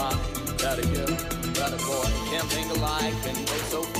fly. got a girl, got a boy, can't think alike, been so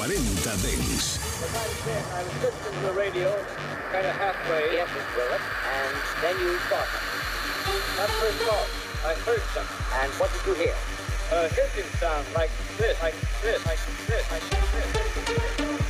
40 Dens. I was listening to the radio, kind of halfway. Yes, Miss Willett. And then you first. I heard something. And what did you hear? A hissing sound like this, like this, like this, like this.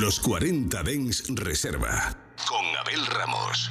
Los 40 Dens Reserva. Con Abel Ramos.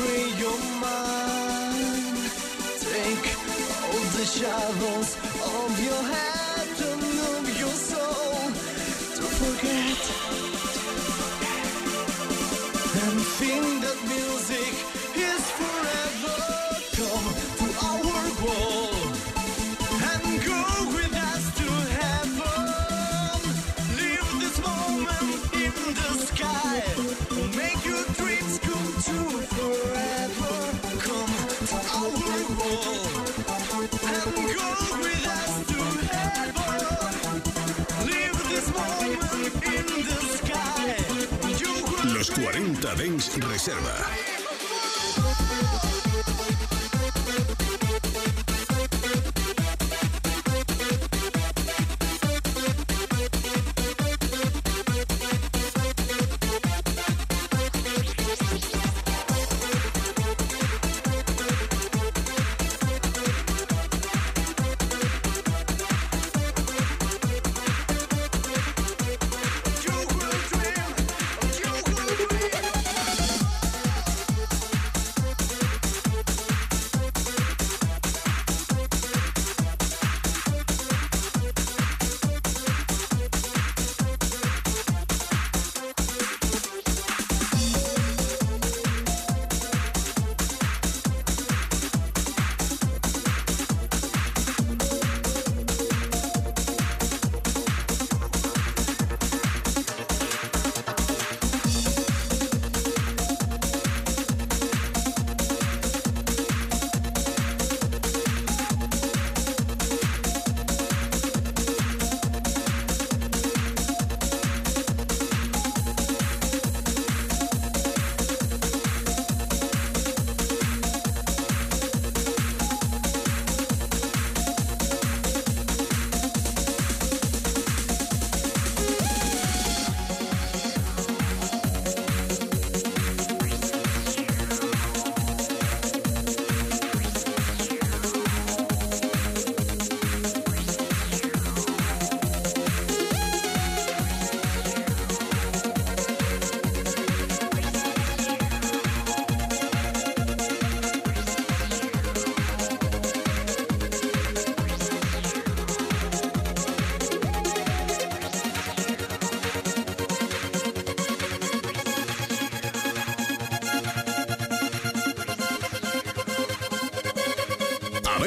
free your mind. Take all the shadows of your head. los 40 Dens Reserva.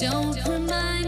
Don't remind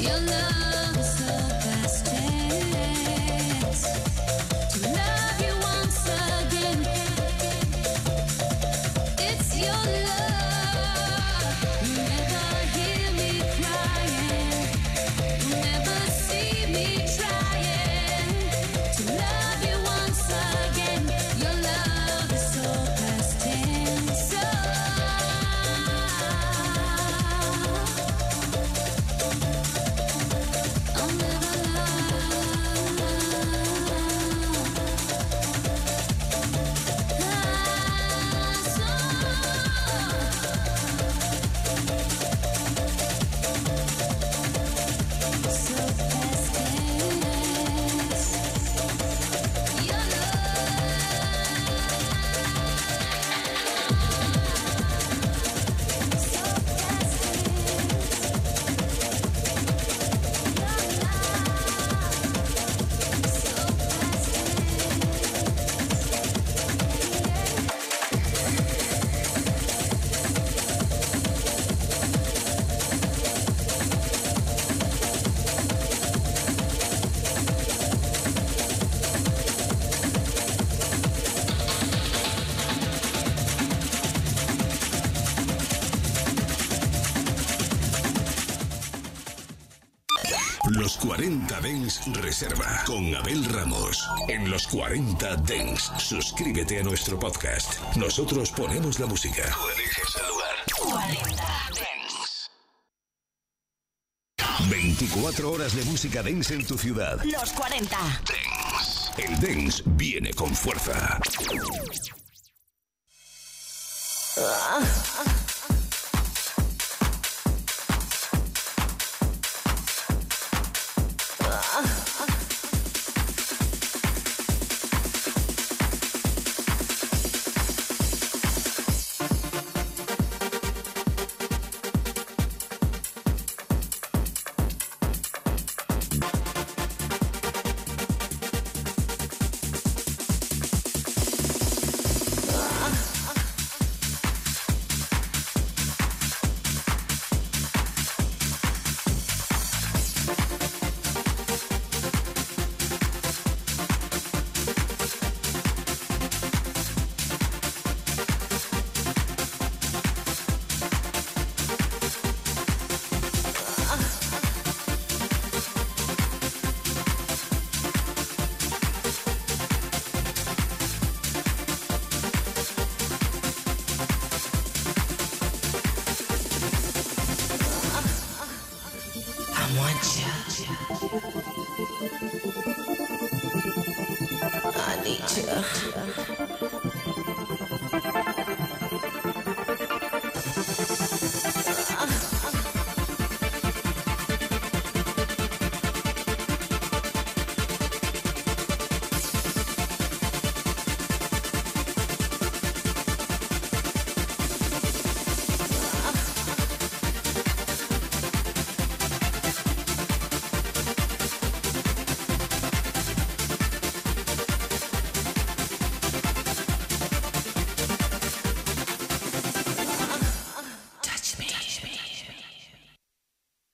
You're. Reserva con Abel Ramos en los 40 Dengs. Suscríbete a nuestro podcast. Nosotros ponemos la música. Tú eliges el lugar. 40 24 horas de música dance en tu ciudad. Los 40 Dengs. El dance viene con fuerza. Ah.